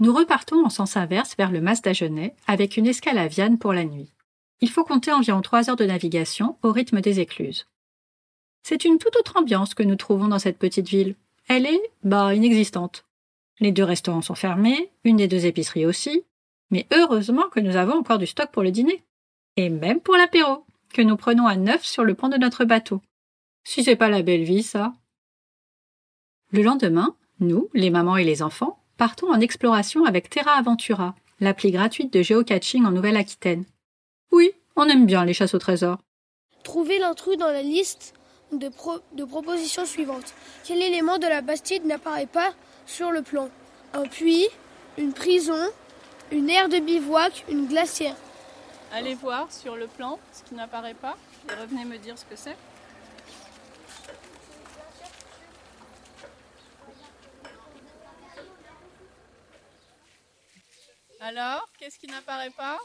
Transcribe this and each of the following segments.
Nous repartons en sens inverse vers le Mas d'Agenais avec une escale à Vienne pour la nuit. Il faut compter environ trois heures de navigation au rythme des écluses. C'est une toute autre ambiance que nous trouvons dans cette petite ville. Elle est, bah, inexistante. Les deux restaurants sont fermés, une des deux épiceries aussi, mais heureusement que nous avons encore du stock pour le dîner. Et même pour l'apéro, que nous prenons à neuf sur le pont de notre bateau. Si c'est pas la belle vie, ça. Le lendemain, nous, les mamans et les enfants, partons en exploration avec Terra Aventura, l'appli gratuite de géocaching en Nouvelle-Aquitaine. Oui, on aime bien les chasses au trésor. Trouvez l'intrus dans la liste de, de propositions suivantes. Quel élément de la Bastide n'apparaît pas sur le plan? Un puits, une prison, une aire de bivouac, une glacière. Allez voir sur le plan ce qui n'apparaît pas et revenez me dire ce que c'est. Alors, qu'est-ce qui n'apparaît pas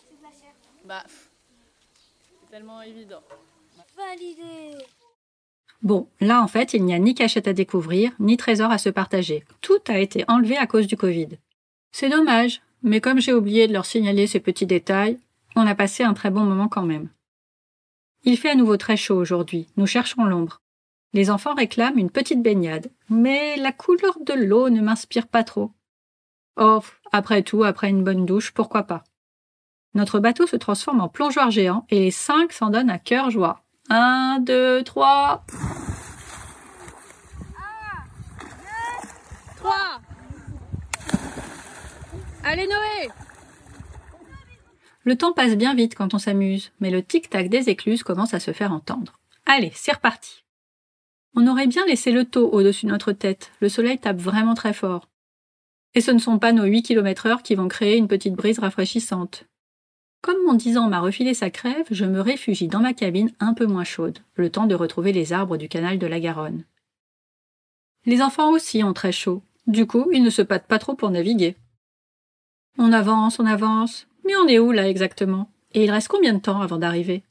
Bah, c'est tellement évident. Validé Bon, là en fait, il n'y a ni cachette à découvrir, ni trésor à se partager. Tout a été enlevé à cause du Covid. C'est dommage, mais comme j'ai oublié de leur signaler ces petits détails, on a passé un très bon moment quand même. Il fait à nouveau très chaud aujourd'hui, nous cherchons l'ombre. Les enfants réclament une petite baignade, mais la couleur de l'eau ne m'inspire pas trop. Oh, après tout, après une bonne douche, pourquoi pas. Notre bateau se transforme en plongeoir géant et les cinq s'en donnent à cœur joie. Un, deux, trois. Trois. Allez Noé Le temps passe bien vite quand on s'amuse, mais le tic-tac des écluses commence à se faire entendre. Allez, c'est reparti. On aurait bien laissé le taux au-dessus de notre tête, le soleil tape vraiment très fort. Et ce ne sont pas nos 8 km heure qui vont créer une petite brise rafraîchissante. Comme mon 10 ans m'a refilé sa crève, je me réfugie dans ma cabine un peu moins chaude, le temps de retrouver les arbres du canal de la Garonne. Les enfants aussi ont très chaud. Du coup, ils ne se pâtent pas trop pour naviguer. On avance, on avance. Mais on est où là exactement? Et il reste combien de temps avant d'arriver?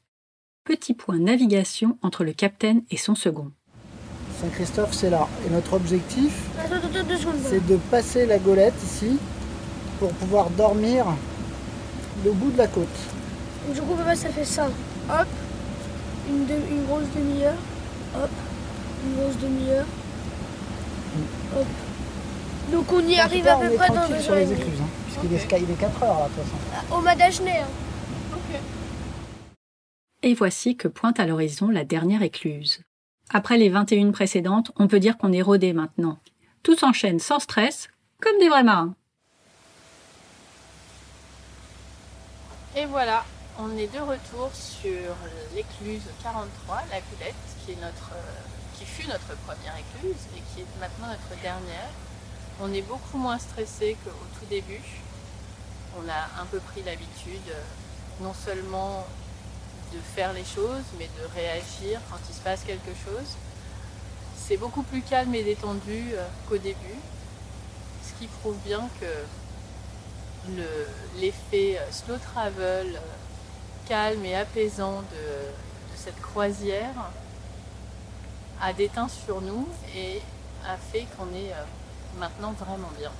Petit point navigation entre le capitaine et son second. Saint-Christophe, c'est là. Et notre objectif, c'est de passer la golette ici pour pouvoir dormir le bout de la côte. Du coup, papa, ça fait ça. Hop, une, une grosse demi-heure. Hop, une grosse demi-heure. Hop. Donc on y arrive à peu près dans deux sur les écluses, hein, puisqu'il est, est 4 heures là, de toute façon. Au Madajné. Hein. Et voici que pointe à l'horizon la dernière écluse. Après les 21 précédentes, on peut dire qu'on est rodé maintenant. Tout s'enchaîne sans stress, comme des vrais marins. Et voilà, on est de retour sur l'écluse 43, la Villette, qui, est notre, qui fut notre première écluse et qui est maintenant notre dernière. On est beaucoup moins stressé qu'au tout début. On a un peu pris l'habitude non seulement de faire les choses, mais de réagir quand il se passe quelque chose. C'est beaucoup plus calme et détendu euh, qu'au début, ce qui prouve bien que l'effet euh, slow travel euh, calme et apaisant de, cette croisière a déteint sur nous et a fait qu'on est maintenant vraiment bien.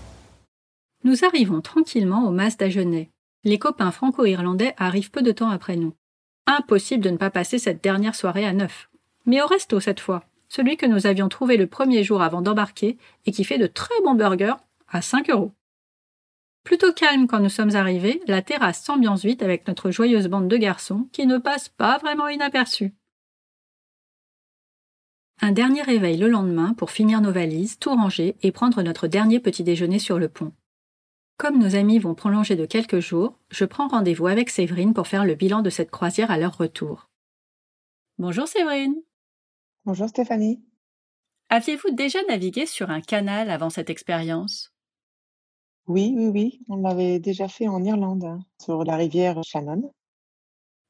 Nous arrivons tranquillement au Mas d'Agenais. Les copains franco-irlandais arrivent peu de temps après nous. Impossible de ne pas passer cette dernière soirée à neuf. Mais au resto cette fois, celui que nous avions trouvé le premier jour avant d'embarquer et qui fait de très bons burgers à 5 euros. Plutôt calme quand nous sommes arrivés, la terrasse s'ambiance vite avec notre joyeuse bande de garçons qui ne passe pas vraiment inaperçus. Un dernier réveil le lendemain pour finir nos valises, tout ranger et prendre notre dernier petit déjeuner sur le pont. Comme nos amis vont prolonger de quelques jours, je prends rendez-vous avec Séverine pour faire le bilan de cette croisière à leur retour. Bonjour Séverine. Bonjour Stéphanie. Aviez-vous déjà navigué sur un canal avant cette expérience? Oui, oui, oui. On l'avait déjà fait en Irlande, hein, sur la rivière Shannon.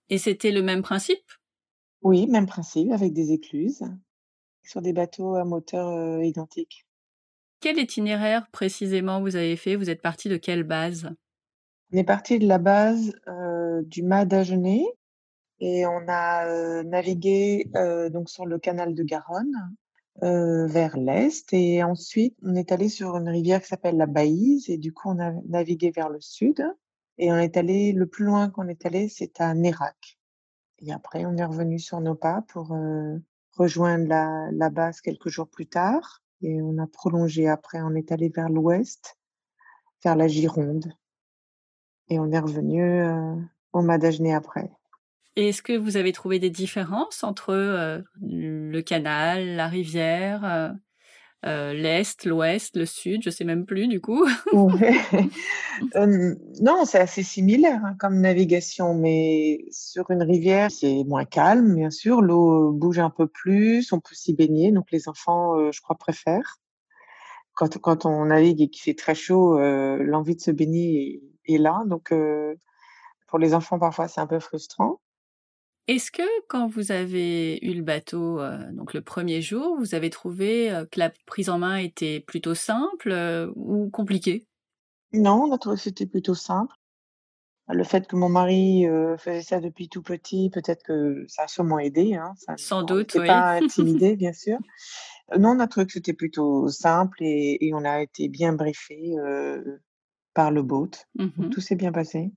Et c'était le même principe? Oui, même principe, avec des écluses, sur des bateaux à moteur euh, identique. Quel itinéraire précisément vous avez fait? Vous êtes parti de quelle base? On est parti de la base euh, du mât d'Agenais et on a euh, navigué euh, donc sur le canal de Garonne euh, vers l'est. Et ensuite, on est allé sur une rivière qui s'appelle la Baïse. Et du coup, on a navigué vers le sud. Et on est allé, le plus loin qu'on est allé, c'est à Nérac. Et après, on est revenu sur nos pas pour rejoindre la, la base quelques jours plus tard. Et on a prolongé après, on est allé vers l'ouest, vers la Gironde. Et on est revenu euh, au Madagenet après. Est-ce que vous avez trouvé des différences entre euh, le canal, la rivière, euh, euh, l'est, l'ouest, le sud? Je sais même plus du coup. non, c'est assez similaire hein, comme navigation, mais sur une rivière, c'est moins calme, bien sûr. L'eau bouge un peu plus, on peut s'y baigner, donc les enfants, je crois, préfèrent. Quand, quand on navigue et qu'il fait très chaud, l'envie de se baigner est, est là, donc pour les enfants, parfois, c'est un peu frustrant. Est-ce que quand vous avez eu le bateau, euh, donc le premier jour, vous avez trouvé euh, que la prise en main était plutôt simple euh, ou compliquée? Non, on a trouvé que c'était plutôt simple. Le fait que mon mari faisait ça depuis tout petit, peut-être que ça a sûrement aidé. Hein, ça, Sans doute, oui. pas intimidé, bien sûr. Non, on a trouvé que c'était plutôt simple et, on a été bien briefé par le boat. Mmh tout s'est bien passé.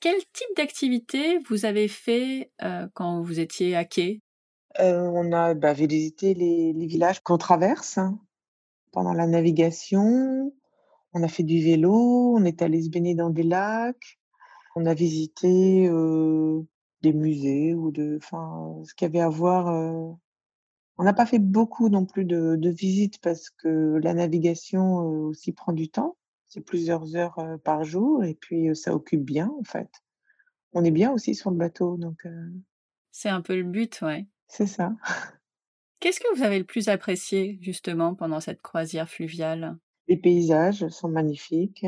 Quel type d'activité vous avez fait euh, quand vous étiez à quai? Euh, On a bah, visité les, villages qu'on traverse hein, pendant la navigation. On a fait du vélo, on est allé se baigner dans des lacs. On a visité euh, des musées ou de, enfin, ce qu'il y avait à voir. On n'a pas fait beaucoup non plus de, de visites parce que la navigation aussi prend du temps c'est plusieurs heures par jour et puis ça occupe bien en fait. On est bien aussi sur le bateau donc. C'est un peu le but, ouais. C'est ça. Qu'est-ce que vous avez le plus apprécié justement pendant cette croisière fluviale? Les paysages sont magnifiques,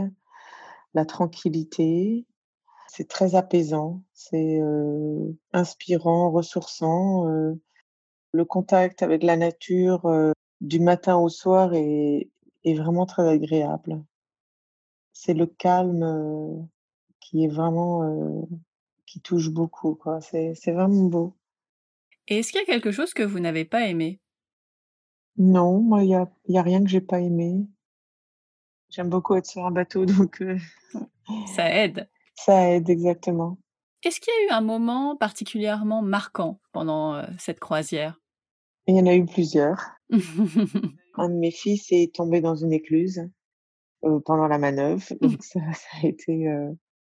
la tranquillité, c'est très apaisant, c'est inspirant, ressourçant. le contact avec la nature du matin au soir est vraiment très agréable c'est le calme qui est vraiment qui touche beaucoup quoi. C'est c'est vraiment beau. Et est-ce qu'il y a quelque chose que vous n'avez pas aimé? Non, moi il y a y a rien que j'ai pas aimé. J'aime beaucoup être sur un bateau donc ça aide. Ça aide exactement. Est-ce qu'il y a eu un moment particulièrement marquant pendant cette croisière? Il y en a eu plusieurs. un de mes fils est tombé dans une écluse pendant la manœuvre. Mmh. Donc ça, a été.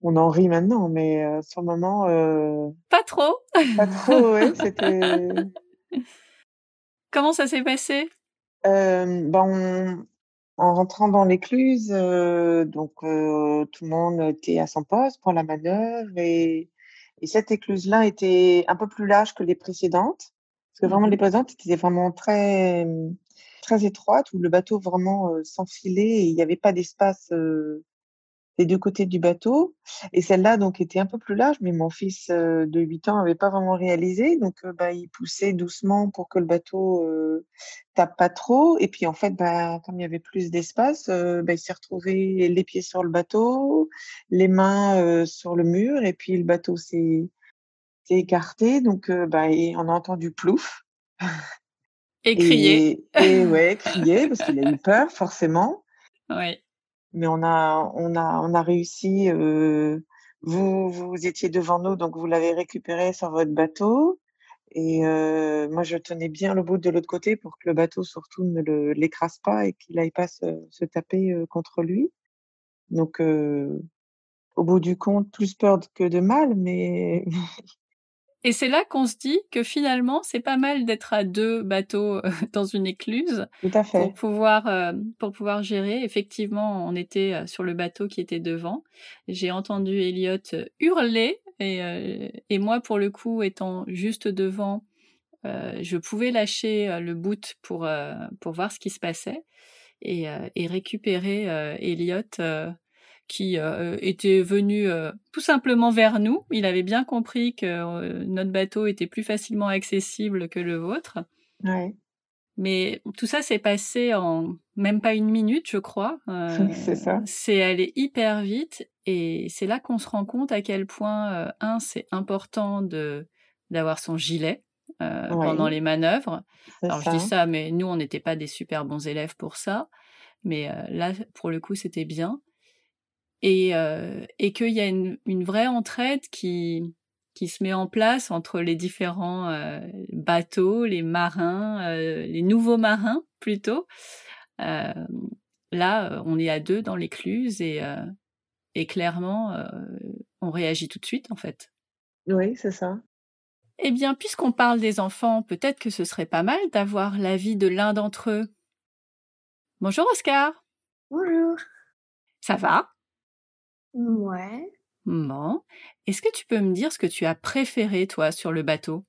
on en rit maintenant, mais sur le moment. Pas trop. Pas trop, oui. C'était. Comment ça s'est passé? Ben, En rentrant dans l'écluse, donc tout le monde était à son poste pour la manœuvre et, et cette écluse-là était un peu plus large que les précédentes. Parce que vraiment, mmh les précédentes étaient vraiment très très étroite où le bateau vraiment s'enfilait et il n'y avait pas d'espace des deux côtés du bateau. Et celle-là, donc, était un peu plus large, mais mon fils de 8 ans n'avait pas vraiment réalisé. Donc, bah, il poussait doucement pour que le bateau tape pas trop. Et puis, en fait, bah, comme il y avait plus d'espace, bah, il s'est retrouvé les pieds sur le bateau, les mains sur le mur, et puis le bateau s'est écarté. Donc, bah, on a entendu plouf. Et crier. Et, ouais, crier, parce qu'il a eu peur, forcément. Oui. Mais on a, on a, on a réussi. Euh, vous, vous étiez devant nous, donc vous l'avez récupéré sur votre bateau. Et euh, moi, je tenais bien le bout de l'autre côté pour que le bateau, surtout, ne l'écrase pas et qu'il n'aille pas se, se taper euh, contre lui. Donc, au bout du compte, plus peur que de mal, mais Et c'est là qu'on se dit que finalement, c'est pas mal d'être à deux bateaux euh, dans une écluse pour pouvoir euh, pour pouvoir gérer. Effectivement, on était euh, sur le bateau qui était devant. J'ai entendu Elliot hurler et, et moi, pour le coup, étant juste devant, je pouvais lâcher le boot pour pour voir ce qui se passait et, et récupérer Elliot qui euh, était venu euh, tout simplement vers nous. Il avait bien compris que euh, notre bateau était plus facilement accessible que le vôtre. Ouais. Mais tout ça s'est passé en même pas une minute, je crois. c'est ça. C'est allé hyper vite et c'est là qu'on se rend compte à quel point un c'est important de d'avoir son gilet pendant les manœuvres. Alors je dis ça, mais nous, on n'était pas des super bons élèves pour ça. Mais là, pour le coup, c'était bien. Et, et qu'il y a une, une, vraie entraide qui, qui se met en place entre les différents bateaux, les marins, les nouveaux marins plutôt. là, on est à deux dans l'écluse et, et clairement, on réagit tout de suite en fait. Oui, c'est ça. Eh bien, puisqu'on parle des enfants, peut-être que ce serait pas mal d'avoir l'avis de l'un d'entre eux. Bonjour Oscar. Bonjour. Ça va? Ouais. Bon. Est-ce que tu peux me dire ce que tu as préféré, toi, sur le bateau?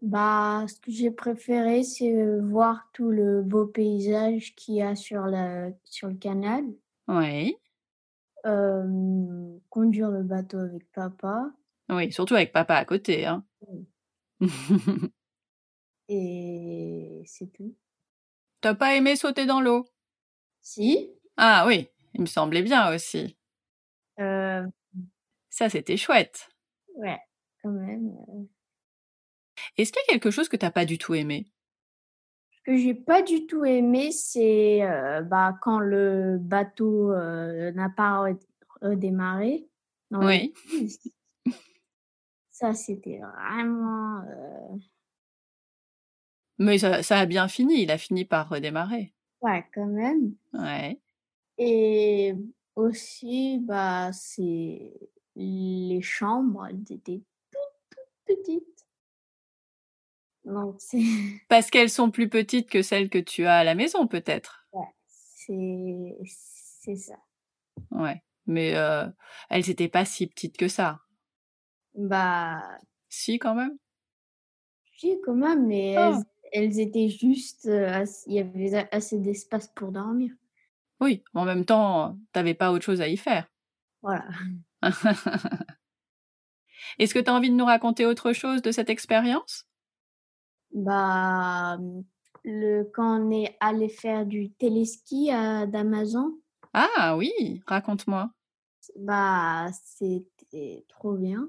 Bah, ce que j'ai préféré, c'est voir tout le beau paysage qu'il y a sur, sur le canal. Oui. conduire le bateau avec papa. Oui, surtout avec papa à côté. Hein. Et c'est tout. T'as pas aimé sauter dans l'eau? Si. Ah oui, il me semblait bien aussi. Euh... Ça, c'était chouette. Ouais, quand même. Est-ce qu'il y a quelque chose que t'as pas du tout aimé? Ce que j'ai pas du tout aimé, c'est bah, quand le bateau n'a pas redémarré. oui. Ça, c'était vraiment. Mais ça, ça, a bien fini. Il a fini par redémarrer. Ouais, quand même. Ouais. Et aussi, bah, c'est les chambres, elles étaient toutes, toutes petites. Donc, c'est. Parce qu'elles sont plus petites que celles que tu as à la maison, peut-être. Ouais, c'est, c'est ça. Ouais. Mais euh, elles n'étaient pas si petites que ça. Bah. Si, quand même. Si, quand même, mais oh. elles, étaient juste. Il y avait assez d'espace pour dormir. Oui, en même temps, t'avais pas autre chose à y faire. Voilà. Est-ce que tu as envie de nous raconter autre chose de cette expérience? Bah, le, quand on est allé faire du téléski d'Amazon. Ah oui, raconte-moi. Bah, c'était trop bien.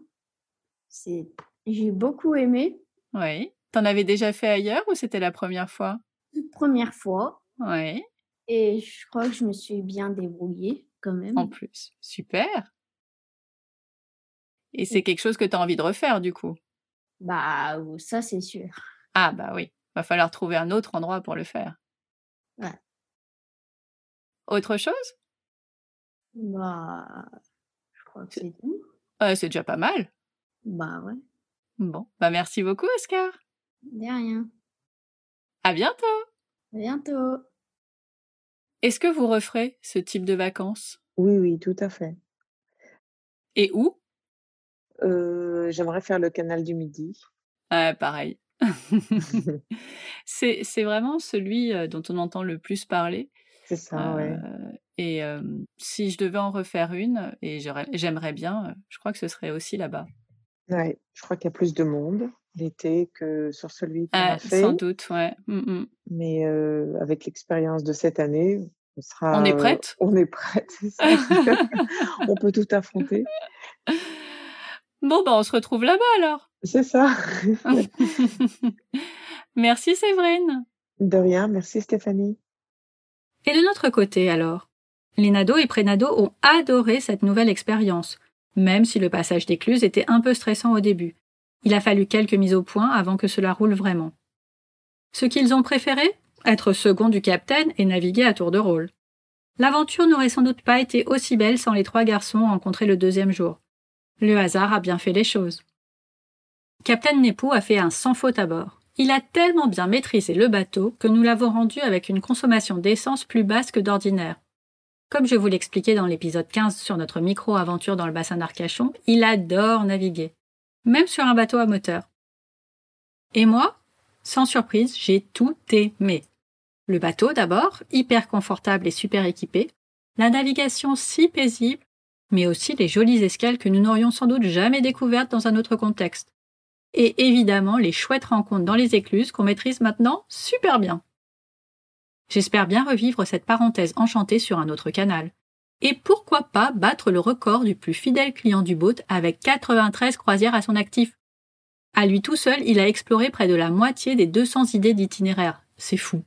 J'ai beaucoup aimé. Oui. T'en avais déjà fait ailleurs ou c'était la première fois? Première fois. Oui. Et je crois que je me suis bien débrouillée quand même. En plus, super. Et c'est quelque chose que tu as envie de refaire du coup? Bah, ça c'est sûr. Ah bah oui, va falloir trouver un autre endroit pour le faire. Ouais. Autre chose? Bah, je crois que c'est tout. c'est déjà pas mal. Bah ouais. Bon, bah merci beaucoup Oscar. De rien. À bientôt. À bientôt. Est-ce que vous referez ce type de vacances? Oui, oui, tout à fait. Et où? Euh, J'aimerais faire le canal du Midi. Ah, pareil. c'est vraiment celui dont on entend le plus parler. C'est ça, ouais. Et si je devais en refaire une, et j'aimerais bien, je crois que ce serait aussi là-bas. Ouais, je crois qu'il y a plus de monde l'été que sur celui qu'on ah, a fait. Sans doute, ouais. Mmh Mais euh, avec l'expérience de cette année, on sera. On est prête? on est prête, ça. on peut tout affronter. Bon, ben, on se retrouve là-bas alors. C'est ça. merci Séverine. De rien, merci Stéphanie. Et de notre côté alors? Les nados et prénados ont adoré cette nouvelle expérience, même si le passage d'écluse était un peu stressant au début. Il a fallu quelques mises au point avant que cela roule vraiment. Ce qu'ils ont préféré? Être second du capitaine et naviguer à tour de rôle. L'aventure n'aurait sans doute pas été aussi belle sans les trois garçons rencontrés le deuxième jour. Le hasard a bien fait les choses. Capitaine Nepou a fait un sans faute à bord. Il a tellement bien maîtrisé le bateau que nous l'avons rendu avec une consommation d'essence plus basse que d'ordinaire. Comme je vous l'expliquais dans l'épisode 15 sur notre micro-aventure dans le bassin d'Arcachon, il adore naviguer même sur un bateau à moteur. Et moi, sans surprise, j'ai tout aimé. Le bateau d'abord, hyper confortable et super équipé, la navigation si paisible, mais aussi les jolies escales que nous n'aurions sans doute jamais découvertes dans un autre contexte. Et évidemment les chouettes rencontres dans les écluses qu'on maîtrise maintenant super bien. J'espère bien revivre cette parenthèse enchantée sur un autre canal. Et pourquoi pas battre le record du plus fidèle client du boat avec 93 croisières à son actif? À lui tout seul, il a exploré près de la moitié des 200 idées d'itinéraire. C'est fou.